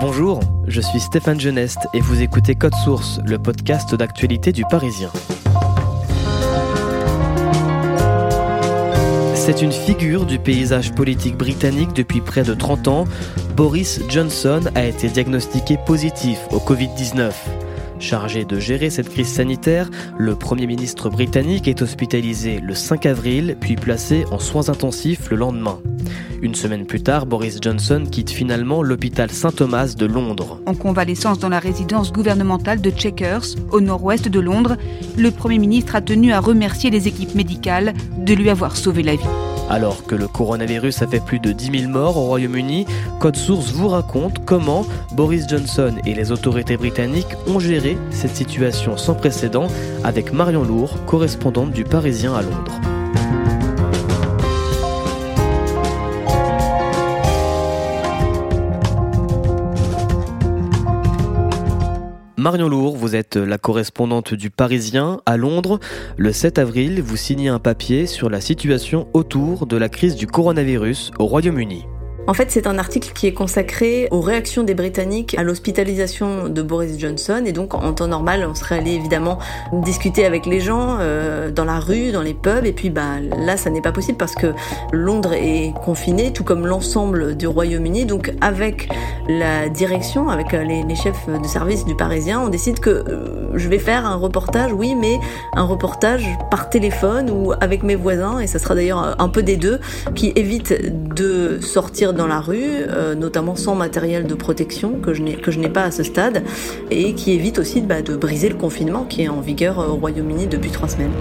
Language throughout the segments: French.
Bonjour, je suis Stéphane Geneste et vous écoutez Code Source, le podcast d'actualité du Parisien. C'est une figure du paysage politique britannique depuis près de 30 ans. Boris Johnson a été diagnostiqué positif au Covid-19. Chargé de gérer cette crise sanitaire, le Premier ministre britannique est hospitalisé le 5 avril, puis placé en soins intensifs le lendemain. Une semaine plus tard, Boris Johnson quitte finalement l'hôpital Saint-Thomas de Londres. En convalescence dans la résidence gouvernementale de Chequers, au nord-ouest de Londres, le Premier ministre a tenu à remercier les équipes médicales de lui avoir sauvé la vie. Alors que le coronavirus a fait plus de 10 000 morts au Royaume-Uni, Code Source vous raconte comment Boris Johnson et les autorités britanniques ont géré cette situation sans précédent avec Marion Lourd, correspondante du Parisien à Londres. Marion Lourd, vous êtes la correspondante du Parisien à Londres. Le 7 avril, vous signez un papier sur la situation autour de la crise du coronavirus au Royaume-Uni. En fait, c'est un article qui est consacré aux réactions des Britanniques à l'hospitalisation de Boris Johnson. Et donc, en temps normal, on serait allé évidemment discuter avec les gens euh, dans la rue, dans les pubs. Et puis, bah, là, ça n'est pas possible parce que Londres est confiné, tout comme l'ensemble du Royaume-Uni. Donc, avec la direction, avec euh, les, les, chefs de service du Parisien, on décide que euh, je vais faire un reportage, oui, mais un reportage par téléphone ou avec mes voisins. Et ça sera d'ailleurs un peu des deux, qui évite de sortir dans la rue, euh, notamment sans matériel de protection que je n'ai pas à ce stade, et qui évite aussi bah, de briser le confinement qui est en vigueur au Royaume-Uni depuis trois semaines.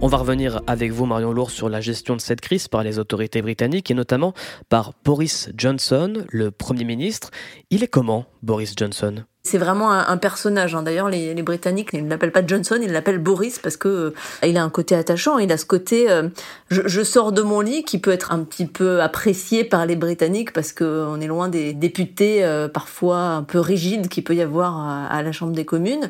On va revenir avec vous, Marion Lourd, sur la gestion de cette crise par les autorités britanniques et notamment par Boris Johnson, le Premier ministre. Il est comment, Boris Johnson? C'est vraiment un, personnage. Hein. D'ailleurs, les, Britanniques ne l'appellent pas Johnson, ils l'appellent Boris parce que euh, il a un côté attachant. Il a ce côté euh, je, sors de mon lit qui peut être un petit peu apprécié par les Britanniques parce que on est loin des députés euh, parfois un peu rigides qu'il peut y avoir à la Chambre des communes.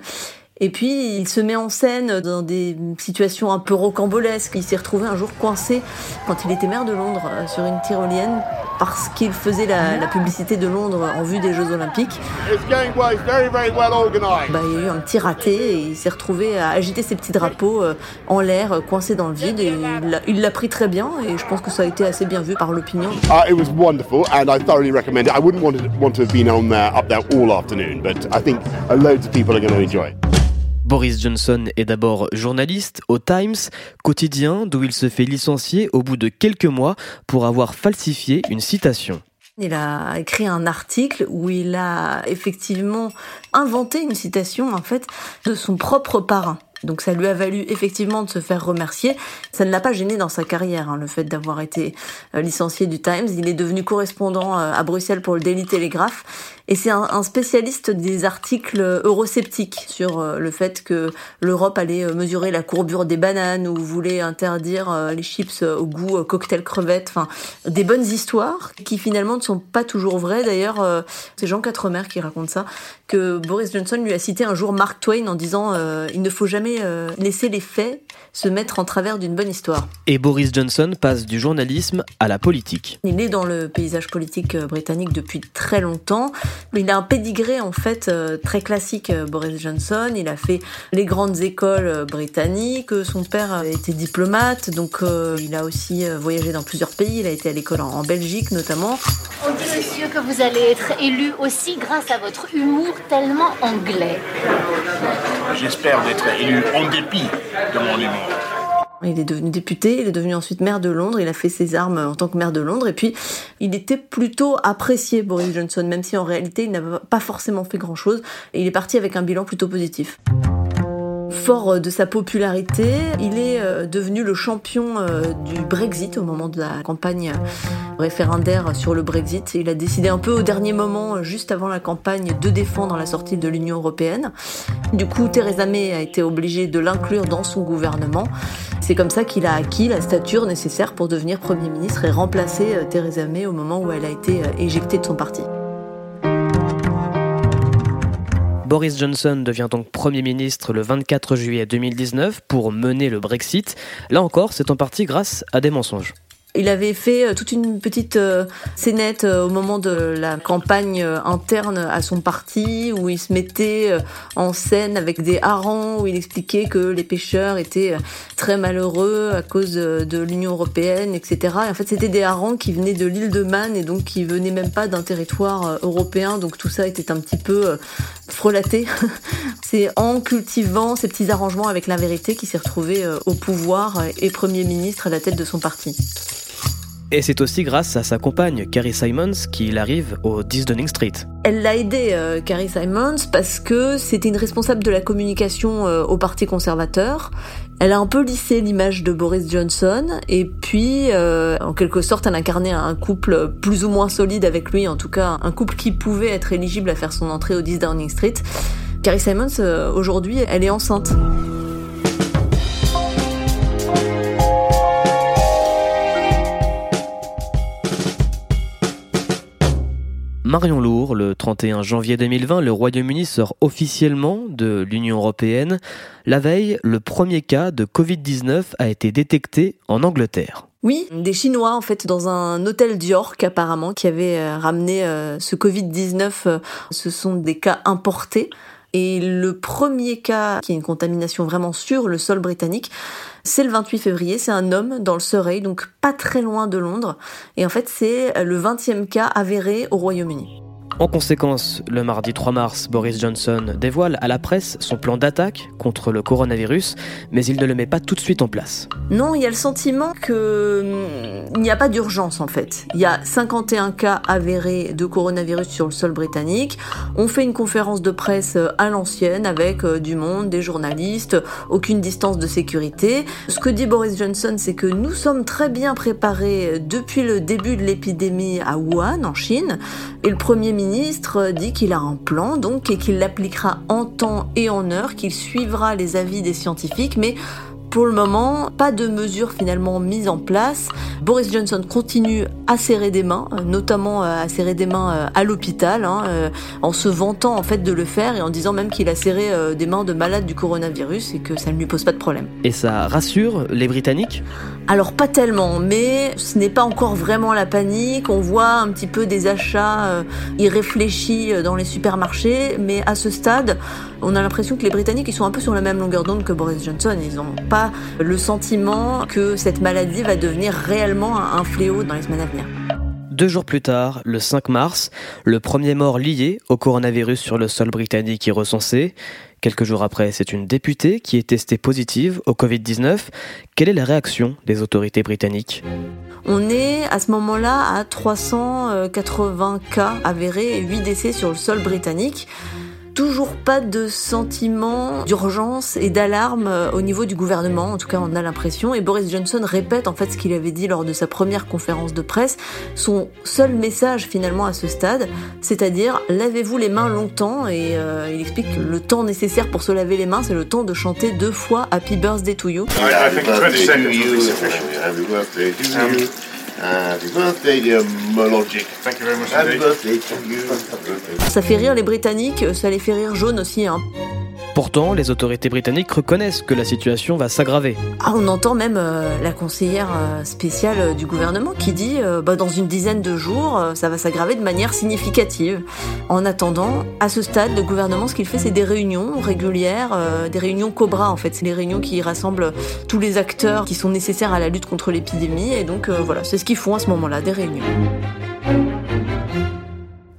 Et puis, il se met en scène dans des situations un peu rocambolesques. Il s'est retrouvé un jour coincé quand il était maire de Londres euh, sur une tyrolienne parce qu'il faisait la, publicité de Londres en vue des Jeux Olympiques. Bah, il y a eu un petit raté et il s'est retrouvé à agiter ses petits drapeaux euh, en l'air, euh, coincé dans le vide. Et il l'a pris très bien et je pense que ça a été assez bien vu par l'opinion. Uh, it was wonderful and I thoroughly recommend it. I wouldn't want to, want to have been on there, up there all afternoon, but I think loads of people are going to enjoy it. Boris Johnson est d'abord journaliste au Times, quotidien d'où il se fait licencier au bout de quelques mois pour avoir falsifié une citation. Il a écrit un article où il a effectivement inventé une citation en fait de son propre parrain. Donc ça lui a valu effectivement de se faire remercier. Ça ne l'a pas gêné dans sa carrière, hein, le fait d'avoir été euh, licencié du Times. Il est devenu correspondant euh, à Bruxelles pour le Daily Telegraph. Et c'est un, spécialiste des articles eurosceptiques sur euh, le fait que l'Europe allait mesurer la courbure des bananes ou voulait interdire les chips au goût cocktail crevette. Enfin, des bonnes histoires qui finalement ne sont pas toujours vraies. D'ailleurs, c'est Jean Quatremer qui raconte ça, que Boris Johnson lui a cité un jour Mark Twain en disant il ne faut jamais euh, laisser les faits se mettre en travers d'une bonne histoire. Et Boris Johnson passe du journalisme à la politique. Il est dans le paysage politique euh, britannique depuis très longtemps. Il a un pédigré en fait euh, très classique, euh, Boris Johnson. Il a fait les grandes écoles euh, britanniques. Son père était diplomate, donc il a aussi voyagé dans plusieurs pays. Il a été à l'école en, Belgique notamment. On dit monsieur que vous allez être élu aussi grâce à votre humour tellement anglais. J'espère d'être élu en dépit de mon humour. Il est devenu député, il est devenu ensuite maire de Londres, il a fait ses armes en tant que maire de Londres, et puis il était plutôt apprécié, Boris Johnson, même si en réalité il n'avait pas forcément fait grand-chose, et il est parti avec un bilan plutôt positif. Fort euh, de sa popularité, il est euh, devenu le champion euh, du Brexit au moment de la campagne référendaire sur le Brexit. Il a décidé un peu au dernier moment, juste avant la campagne, de défendre la sortie de l'Union européenne. Du coup, Theresa May a été obligée de l'inclure dans son gouvernement. C'est comme ça qu'il a acquis la stature nécessaire pour devenir Premier ministre et remplacer Theresa May au moment où elle a été éjectée de son parti. Boris Johnson devient donc Premier ministre le 24 juillet 2019 pour mener le Brexit. Là encore, c'est en partie grâce à des mensonges. Il avait fait euh, toute une petite euh, scénette euh, au moment de la campagne interne à son parti où il se mettait en scène avec des harengs où il expliquait que les pêcheurs étaient très malheureux à cause de l'Union européenne, etc. Et en fait, c'était des harengs qui venaient de l'île de Man et donc qui venaient même pas d'un territoire européen. Donc tout ça était un petit peu frelaté. C'est en cultivant ces petits arrangements avec la vérité qu'il s'est retrouvé au pouvoir et Premier ministre à la tête de son parti. Et c'est aussi grâce à sa compagne Carrie Simons qu'il arrive au 10 Downing Street. Elle l'a aidé, euh, Carrie Simons, parce que c'était une responsable de la communication euh, au Parti conservateur. Elle a un peu lissé l'image de Boris Johnson, et puis, euh, en quelque sorte, elle incarnait un couple plus ou moins solide avec lui, en tout cas un couple qui pouvait être éligible à faire son entrée au 10 Downing Street. Carrie Simons, aujourd'hui, elle est enceinte. Marion Lourd, le 31 janvier 2020, le Royaume-Uni sort officiellement de l'Union européenne. La veille, le premier cas de Covid-19 a été détecté en Angleterre. Oui, des Chinois en fait dans un hôtel d'York apparemment qui avait euh, ramené euh, ce Covid-19. Euh, ce sont des cas importés. Et le premier cas qui est une contamination vraiment sur le sol britannique, c'est le 28 février, c'est un homme dans le Surrey, donc pas très loin de Londres. Et en fait, c'est le 20e cas avéré au Royaume-Uni. En conséquence, le mardi 3 mars, Boris Johnson dévoile à la presse son plan d'attaque contre le coronavirus, mais il ne le met pas tout de suite en place. Non, il y a le sentiment qu'il hum, n'y a pas d'urgence en fait. Il y a 51 cas avérés de coronavirus sur le sol britannique. On fait une conférence de presse euh, à l'ancienne avec euh, du monde, des journalistes, aucune distance de sécurité. Ce que dit Boris Johnson, c'est que nous sommes très bien préparés depuis le début de l'épidémie à Wuhan, en Chine, et le Premier ministre ministre dit qu'il a un plan donc et qu'il l'appliquera en temps et en heure, qu'il suivra les avis des scientifiques, mais pour le moment, pas de mesures finalement mises en place. Boris Johnson continue à serrer des mains, notamment euh, à serrer des mains euh, à l'hôpital, hein, euh, en se vantant en fait de le faire et en disant même qu'il a serré des mains de malades du coronavirus et que ça ne lui pose pas de problème. Et ça rassure les Britanniques? Alors pas tellement, mais ce n'est pas encore vraiment la panique. On voit un petit peu des achats irréfléchis dans les supermarchés, mais à ce stade, on a l'impression que les Britanniques ils sont un peu sur la même longueur d'onde que Boris Johnson. Ils n'ont pas le sentiment que cette maladie va devenir réellement un fléau dans les semaines à venir. Deux jours plus tard, le 5 mars, le premier mort lié au coronavirus sur le sol britannique est recensé. Quelques jours après, c'est une députée qui est testée positive au Covid-19. Quelle est la réaction des autorités britanniques On est à ce moment-là à 380 cas avérés et 8 décès sur le sol britannique toujours pas de sentiment d'urgence et d'alarme euh, au niveau du gouvernement, en tout cas on a l'impression, et Boris Johnson répète en fait ce qu'il avait dit lors de sa première conférence de presse, son seul message finalement à ce stade, c'est-à-dire lavez-vous les mains longtemps, et euh, il explique que le temps nécessaire pour se laver les mains, c'est le temps de chanter deux fois Happy Birthday to you. Happy birthday, dear Mologic. Thank you very much. Happy birthday to you. Ça fait rire les Britanniques, ça les fait rire jaune aussi. Hein. Pourtant, les autorités britanniques reconnaissent que la situation va s'aggraver. Ah, on entend même euh, la conseillère euh, spéciale euh, du gouvernement qui dit bah, dans une dizaine de jours, ça va s'aggraver de manière significative. En attendant, à ce stade, le gouvernement, ce qu'il fait, c'est des réunions régulières, des réunions Cobra en fait. C'est les réunions qui rassemblent tous les acteurs qui sont nécessaires à la lutte contre l'épidémie. Et donc voilà, c'est ce qu'ils font à ce moment-là, des réunions.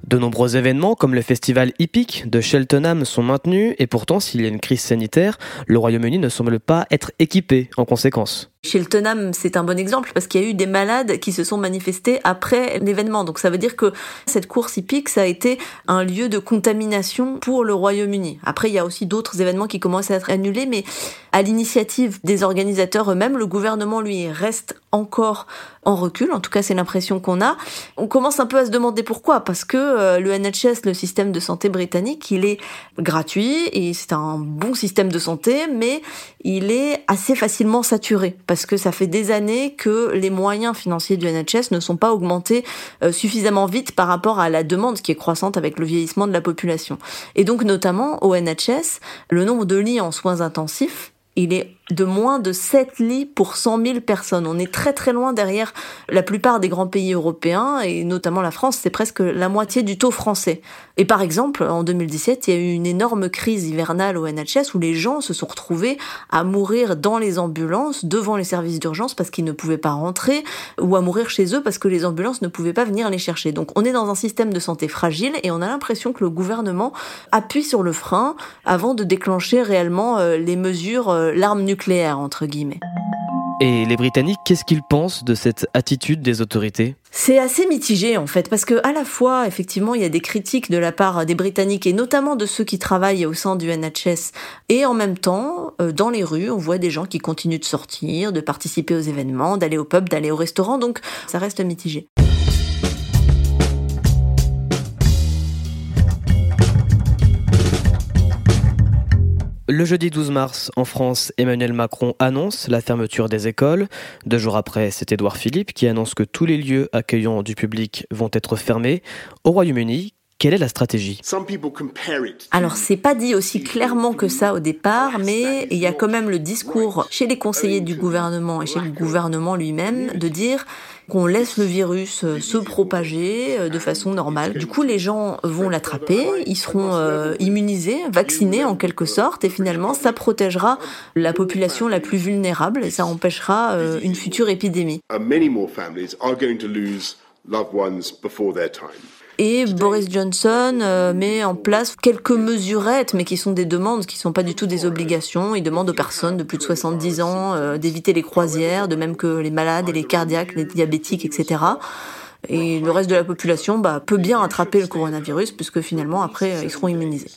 De nombreux événements comme le festival hippique de Cheltenham sont maintenus et pourtant s'il y a une crise sanitaire, le Royaume-Uni ne semble pas être équipé en conséquence. Cheltenham, c'est un bon exemple parce qu'il y a eu des malades qui se sont manifestés après l'événement. Donc ça veut dire que cette course hippique, ça a été un lieu de contamination pour le Royaume-Uni. Après, il y a aussi d'autres événements qui commencent à être annulés, mais à l'initiative des organisateurs eux-mêmes, le gouvernement, lui, reste encore en recul. En tout cas, c'est l'impression qu'on a. On commence un peu à se demander pourquoi. Parce que euh, le NHS, le système de santé britannique, il est gratuit et c'est un bon système de santé, mais il est assez facilement saturé parce que ça fait des années que les moyens financiers du NHS ne sont pas augmentés euh, suffisamment vite par rapport à la demande qui est croissante avec le vieillissement de la population. Et donc notamment au NHS, le nombre de lits en soins intensifs il est de moins de 7 lits pour 100 000 personnes. On est très très loin derrière la plupart des grands pays européens et notamment la France, c'est presque la moitié du taux français. Et par exemple, en 2017, il y a eu une énorme crise hivernale au NHS où les gens se sont retrouvés à mourir dans les ambulances devant les services d'urgence parce qu'ils ne pouvaient pas rentrer ou à mourir chez eux parce que les ambulances ne pouvaient pas venir les chercher. Donc on est dans un système de santé fragile et on a l'impression que le gouvernement appuie sur le frein avant de déclencher réellement euh, les mesures, euh, l'arme nucléaire entre guillemets. Et les Britanniques, qu'est-ce qu'ils pensent de cette attitude des autorités? C'est assez mitigé en fait, parce que à la fois, effectivement, il y a des critiques de la part des Britanniques et notamment de ceux qui travaillent au sein du NHS, et en même temps, euh, dans les rues, on voit des gens qui continuent de sortir, de participer aux événements, d'aller au pub, d'aller au restaurant, donc ça reste mitigé. Le jeudi 12 mars, en France, Emmanuel Macron annonce la fermeture des écoles. Deux jours après, c'est Édouard Philippe qui annonce que tous les lieux accueillant du public vont être fermés. Au Royaume-Uni, quelle est la stratégie? Alors, c'est pas dit aussi clairement que ça au départ, mais il y a quand même le discours chez les conseillers du gouvernement et chez le gouvernement lui-même de dire qu'on laisse le virus euh, se propager euh, de façon normale. Du coup, les gens vont l'attraper, ils seront euh, immunisés, vaccinés en quelque sorte, et finalement, ça protégera la population la plus vulnérable et ça empêchera une future épidémie. Et Boris Johnson euh, met en place quelques mesurettes, mais qui sont des demandes, qui ne sont pas du tout des obligations. Il demande aux personnes de plus de 70 ans euh, d'éviter les croisières, de même que les malades et les cardiaques, les diabétiques, etc. Et le reste de la population bah, peut bien attraper le coronavirus, puisque finalement, après, ils seront immunisés.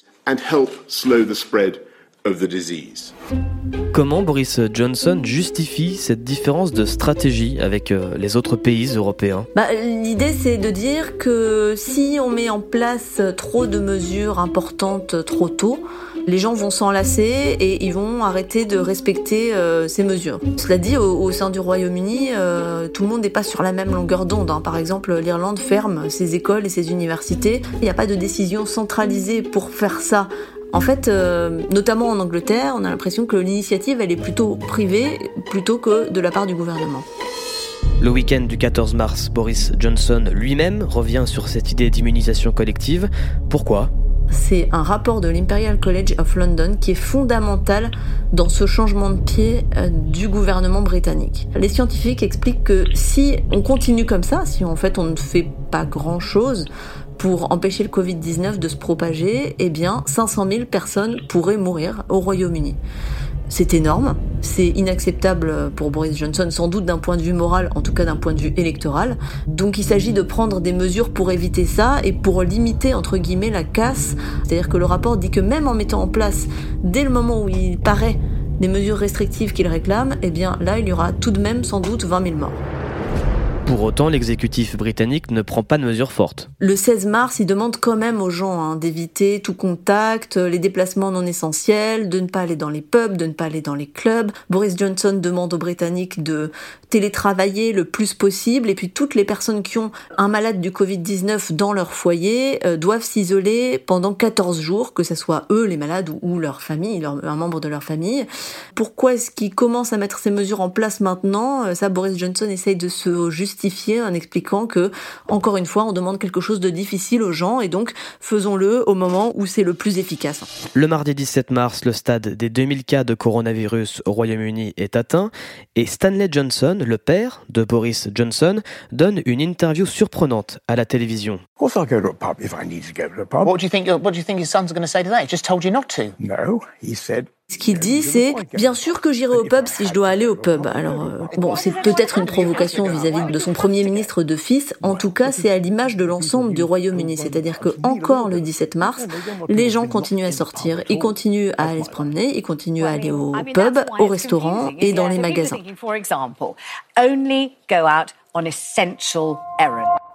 Comment Boris Johnson justifie cette différence de stratégie avec euh, les autres pays européens? Bah, L'idée c'est de dire que si on met en place trop de mesures importantes trop tôt, les gens vont s'enlacer et ils vont arrêter de respecter euh, ces mesures. Cela dit, au, sein du Royaume-Uni, euh, tout le monde n'est pas sur la même longueur d'onde. Hein. Par exemple, l'Irlande ferme ses écoles et ses universités. Il n'y a pas de décision centralisée pour faire ça en fait, euh, notamment en Angleterre, on a l'impression que l'initiative, elle est plutôt privée plutôt que de la part du gouvernement. Le week-end du 14 mars, Boris Johnson lui-même revient sur cette idée d'immunisation collective. Pourquoi? C'est un rapport de l'Imperial College of London qui est fondamental dans ce changement de pied euh, du gouvernement britannique. Les scientifiques expliquent que si on continue comme ça, si en fait on ne fait pas grand-chose, pour empêcher le Covid-19 de se propager, eh bien 500 000 personnes pourraient mourir au Royaume-Uni. C'est énorme, c'est inacceptable pour Boris Johnson, sans doute d'un point de vue moral, en tout cas d'un point de vue électoral. Donc il s'agit de prendre des mesures pour éviter ça et pour limiter, entre guillemets, la casse. C'est-à-dire que le rapport dit que même en mettant en place, dès le moment où il paraît, des mesures restrictives qu'il réclame, eh bien là, il y aura tout de même sans doute 20 000 morts. Pour autant, l'exécutif britannique ne prend pas de mesures fortes. Le 16 mars, il demande quand même aux gens hein, d'éviter tout contact, les déplacements non essentiels, de ne pas aller dans les pubs, de ne pas aller dans les clubs. Boris Johnson demande aux Britanniques de télétravailler le plus possible et puis toutes les personnes qui ont un malade du Covid-19 dans leur foyer euh, doivent s'isoler pendant 14 jours, que ce soit eux les malades ou, leur famille, un membre de leur famille. Pourquoi est-ce qu'ils commencent à mettre ces mesures en place maintenant? Euh, Ça, Boris Johnson essaye de se justifier en expliquant que, encore une fois, on demande quelque chose de difficile aux gens et donc faisons-le au moment où c'est le plus efficace. Le mardi 17 mars, le stade des 2000 cas de coronavirus au Royaume-Uni est atteint et Stanley Johnson, le père de Boris Johnson, donne une interview surprenante à la télévision. Of course, I'll go to a pub? If I need to go to a pub. What do you think? What do you think his son's going to say to that? He just told you not to. No, he said ce qu'il dit, c'est bien sûr que j'irai au pub si je dois aller au pub. Alors euh, bon, c'est peut-être une provocation vis-à-vis de son premier ministre de fils. En tout cas, c'est à l'image de l'ensemble du Royaume-Uni, c'est-à-dire que encore le 17 mars, les gens continuent à sortir, ils continuent à aller se promener, ils continuent à aller au pub, au restaurant et dans les magasins.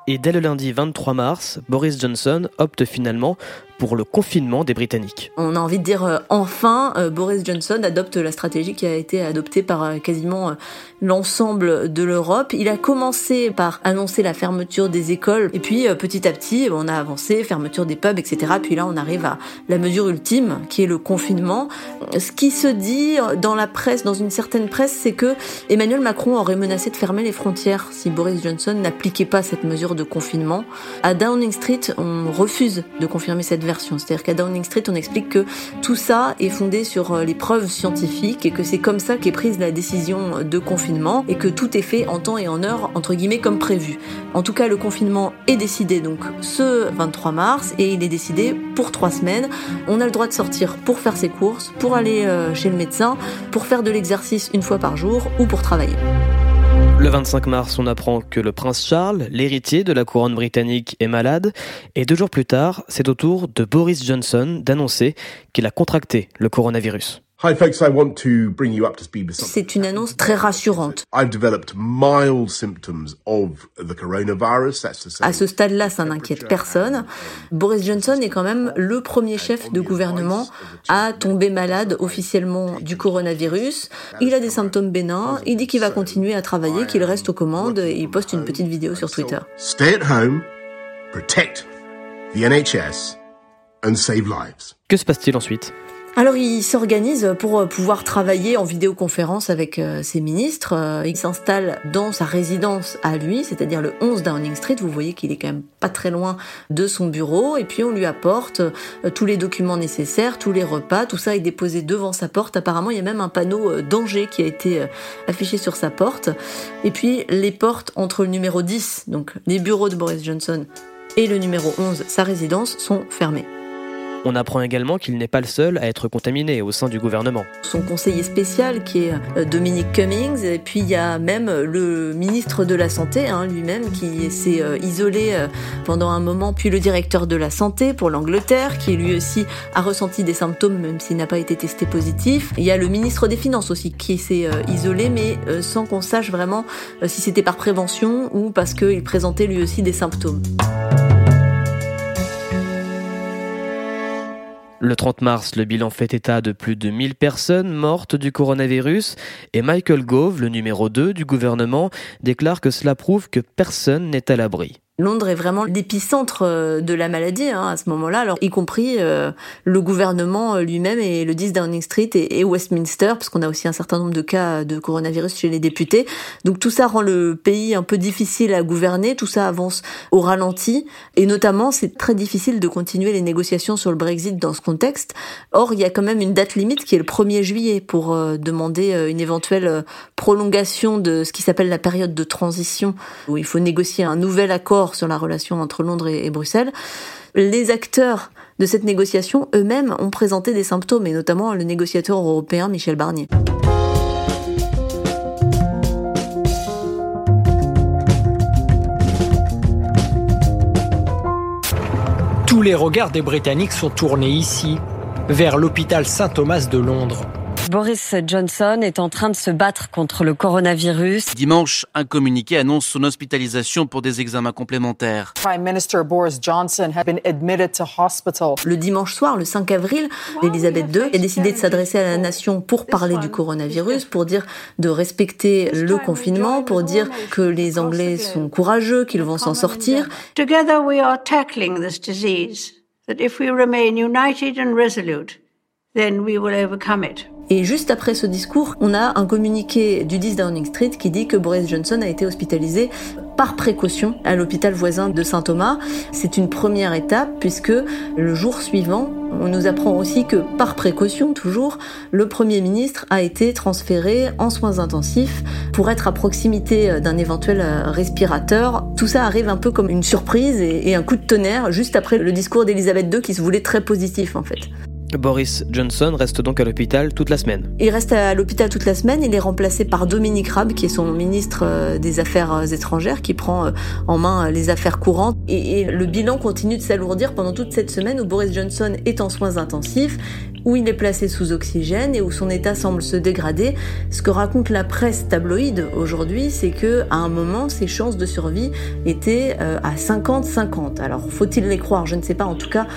Et dès le lundi 23 mars, Boris Johnson opte finalement pour le confinement des Britanniques. On a envie de dire euh, enfin, euh, Boris Johnson adopte la stratégie qui a été adoptée par euh, quasiment l'ensemble de l'Europe. Il a commencé par annoncer la fermeture des écoles et puis petit à petit on a avancé, fermeture des pubs, etc. Puis là on arrive à la mesure ultime qui est le confinement. Ce qui se dit dans la presse, dans une certaine presse, c'est que Emmanuel Macron aurait menacé de fermer les frontières si Boris Johnson n'appliquait pas cette mesure de confinement. À Downing Street, on refuse de confirmer cette c'est-à-dire qu'à Downing Street, on explique que tout ça est fondé sur euh, les preuves scientifiques et que c'est comme ça qu'est prise la décision de confinement et que tout est fait en temps et en heure, entre guillemets, comme prévu. En tout cas, le confinement est décidé donc ce 23 mars et il est décidé pour trois semaines. On a le droit de sortir pour faire ses courses, pour aller euh, chez le médecin, pour faire de l'exercice une fois par jour ou pour travailler. Le 25 mars, on apprend que le prince Charles, l'héritier de la couronne britannique, est malade, et deux jours plus tard, c'est au tour de Boris Johnson d'annoncer qu'il a contracté le coronavirus. C'est une annonce très rassurante. À ce stade-là, ça n'inquiète personne. Boris Johnson est quand même le premier chef de gouvernement à tomber malade officiellement du coronavirus. Il a des symptômes bénins, il dit qu'il va continuer à travailler, qu'il reste aux commandes et il poste une petite vidéo sur Twitter. Stay at home, protect the NHS and save lives. Que se passe-t-il ensuite? Alors il s'organise pour euh, pouvoir travailler en vidéoconférence avec euh, ses ministres. Euh, il s'installe dans sa résidence à lui, c'est-à-dire le 11 Downing Street. Vous voyez qu'il est quand même pas très loin de son bureau. Et puis on lui apporte tous les documents nécessaires, tous les repas. Tout ça est déposé devant sa porte. Apparemment il y a même un panneau danger qui a été affiché sur sa porte. Et puis les portes entre le numéro 10, donc les bureaux de Boris Johnson, et le numéro 11, sa résidence, sont fermées. On apprend également qu'il n'est pas le seul à être contaminé au sein du gouvernement. Son conseiller spécial qui est euh, Dominic Cummings, et puis il y a même le ministre de la Santé hein, lui-même qui s'est euh, isolé euh, pendant un moment, puis le directeur de la Santé pour l'Angleterre qui lui aussi a ressenti des symptômes même s'il n'a pas été testé positif. Il y a le ministre des Finances aussi qui s'est isolé mais sans qu'on sache vraiment si c'était par prévention ou parce qu'il présentait lui aussi des symptômes. Le 30 mars, le bilan fait état de plus de 1000 personnes mortes du coronavirus et Michael Gove, le numéro 2 du gouvernement, déclare que cela prouve que personne n'est à l'abri. Londres est vraiment l'épicentre euh, de la maladie hein, à ce moment-là, alors y compris euh, le gouvernement euh, lui-même et le 10 Downing Street et, Westminster, parce qu'on a aussi un certain nombre de cas de coronavirus chez les députés. Donc tout ça rend le pays un peu difficile à gouverner, tout ça avance au ralenti, et notamment c'est très difficile de continuer les négociations sur le Brexit dans ce contexte. Or, il y a quand même une date limite qui est le 1er juillet pour demander une éventuelle prolongation de ce qui s'appelle la période de transition, où il faut négocier un nouvel accord sur la relation entre Londres et, Bruxelles. Les acteurs de cette négociation eux-mêmes ont présenté des symptômes, et notamment le négociateur européen Michel Barnier. Tous les regards des Britanniques sont tournés ici, vers l'hôpital Saint-Thomas de Londres. Boris Johnson est en train de se battre contre le coronavirus. Dimanche, un communiqué annonce son hospitalisation pour des examens complémentaires. Prime Minister Boris Johnson has been admitted to hospital. Le dimanche soir, le 5 avril, Elisabeth II a décidé de s'adresser à la nation pour parler du coronavirus, pour dire de respecter le confinement, pour dire que les Anglais sont courageux, qu'ils vont s'en sortir. Together we are tackling this disease. That if we remain united and resolute, then we will overcome it. Et juste après ce discours, on a un communiqué du 10 Downing Street qui dit que Boris Johnson a été hospitalisé par précaution à l'hôpital voisin de Saint-Thomas. C'est une première étape puisque le jour suivant, on nous apprend aussi que par précaution toujours, le Premier ministre a été transféré en soins intensifs pour être à proximité d'un éventuel respirateur. Tout ça arrive un peu comme une surprise et un coup de tonnerre juste après le discours d'Elisabeth II qui se voulait très positif en fait. Boris Johnson reste donc à l'hôpital toute la semaine. Il reste à l'hôpital toute la semaine. Il est remplacé par Dominique Raab, qui est son ministre euh, des Affaires euh, étrangères, qui prend euh, en main les affaires courantes. Et, le bilan continue de s'alourdir pendant toute cette semaine où Boris Johnson est en soins intensifs, où il est placé sous oxygène et où son état semble se dégrader. Ce que raconte la presse tabloïde aujourd'hui, c'est que à un moment, ses chances de survie étaient à 50-50. Alors, faut-il les croire? Je ne sais pas. En tout cas,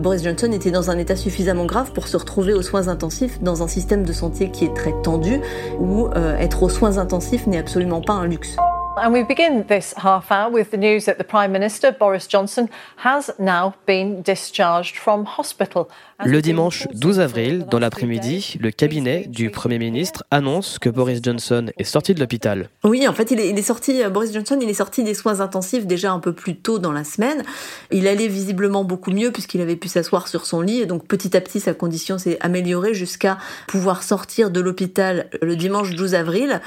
Boris Johnson était dans un état suffisamment grave pour se retrouver aux soins intensifs dans un système de santé qui est très tendu, où euh, être aux soins intensifs n'est absolument pas un luxe. And we begin this half hour with the news that the Prime Minister, Boris Johnson, has now been discharged from hospital. Le dimanche 12 avril, dans l'après-midi, le cabinet du Premier ministre annonce que Boris Johnson est sorti de l'hôpital. Oui, en fait, il est, sorti, euh, Boris Johnson, il est sorti des soins intensifs déjà un peu plus tôt dans la semaine. Il allait visiblement beaucoup mieux puisqu'il avait pu s'asseoir sur son lit et donc petit à petit sa condition s'est améliorée jusqu'à pouvoir sortir de l'hôpital le dimanche 12 avril.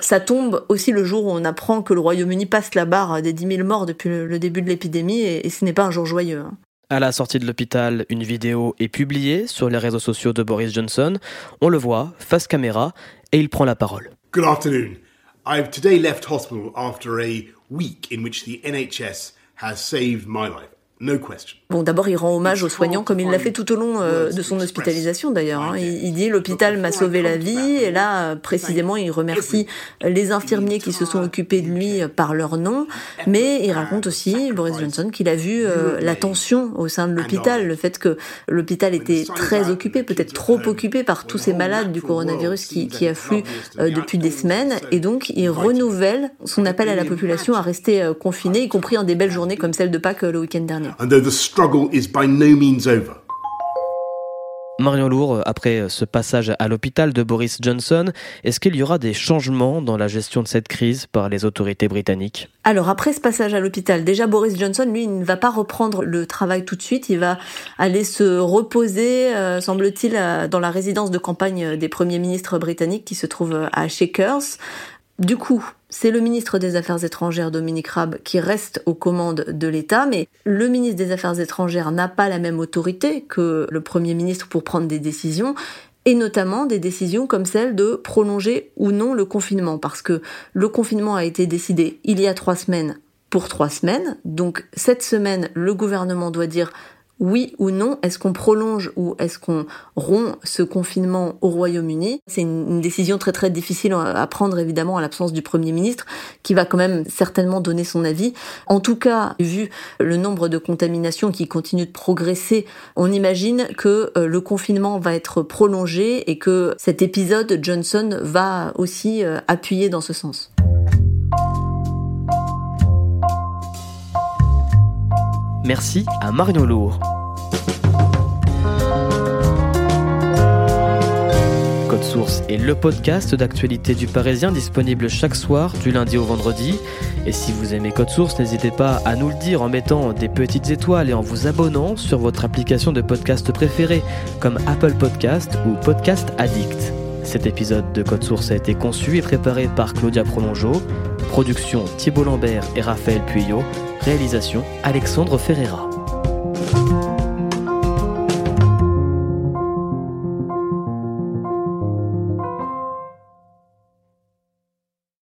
Ça tombe aussi le jour où on apprend que le Royaume-Uni passe la barre des 10 000 morts depuis le début de l'épidémie et, et ce n'est pas un jour joyeux. À la sortie de l'hôpital, une vidéo est publiée sur les réseaux sociaux de Boris Johnson. On le voit face caméra et il prend la parole. Good afternoon. I've today left hospital after a week in which the NHS has saved my life. No question. Bon, d'abord, il rend hommage aux soignants comme il l'a fait tout au long euh, de son hospitalisation d'ailleurs. Hein. Il, il, dit l'hôpital m'a sauvé la vie. et là, précisément, il remercie les infirmiers qui se sont occupés de lui par leur nom. Mais il raconte aussi, Boris Johnson, qu'il a vu euh, la tension au sein de l'hôpital, le fait que l'hôpital était très occupé, peut-être trop occupé par tous ces malades du coronavirus qui, qui affluent euh, depuis des semaines. Et donc, il renouvelle son appel à la population à rester confinée, y compris en des belles journées comme celle de Pâques le week-end dernier. Marion Lourd, après ce passage à l'hôpital de Boris Johnson, est-ce qu'il y aura des changements dans la gestion de cette crise par les autorités britanniques? Alors après ce passage à l'hôpital, déjà Boris Johnson, lui, il ne va pas reprendre le travail tout de suite, il va aller se reposer, euh, semble-t-il, dans la résidence de campagne des premiers ministres britanniques qui se trouve à Shakers. Du coup, c'est le ministre des Affaires étrangères, Dominique Raab, qui reste aux commandes de l'État, mais le ministre des Affaires étrangères n'a pas la même autorité que le Premier ministre pour prendre des décisions, et notamment des décisions comme celle de prolonger ou non le confinement, parce que le confinement a été décidé il y a trois semaines pour trois semaines, donc cette semaine, le gouvernement doit dire oui ou non, est-ce qu'on prolonge ou est-ce qu'on rompt ce confinement au Royaume-Uni? C'est une, décision très très difficile à prendre évidemment à l'absence du Premier ministre qui va quand même certainement donner son avis. En tout cas, vu le nombre de contaminations qui continue de progresser, on imagine que euh, le confinement va être prolongé et que cet épisode Johnson va aussi euh, appuyer dans ce sens. Merci à Marion Lourd. Source est le podcast d'actualité du Parisien disponible chaque soir du lundi au vendredi. Et si vous aimez Code Source, n'hésitez pas à nous le dire en mettant des petites étoiles et en vous abonnant sur votre application de podcast préférée comme Apple Podcast ou Podcast Addict. Cet épisode de Code Source a été conçu et préparé par Claudia Prolongeau. Production Thibault Lambert et Raphaël Pueyo. Réalisation Alexandre Ferreira.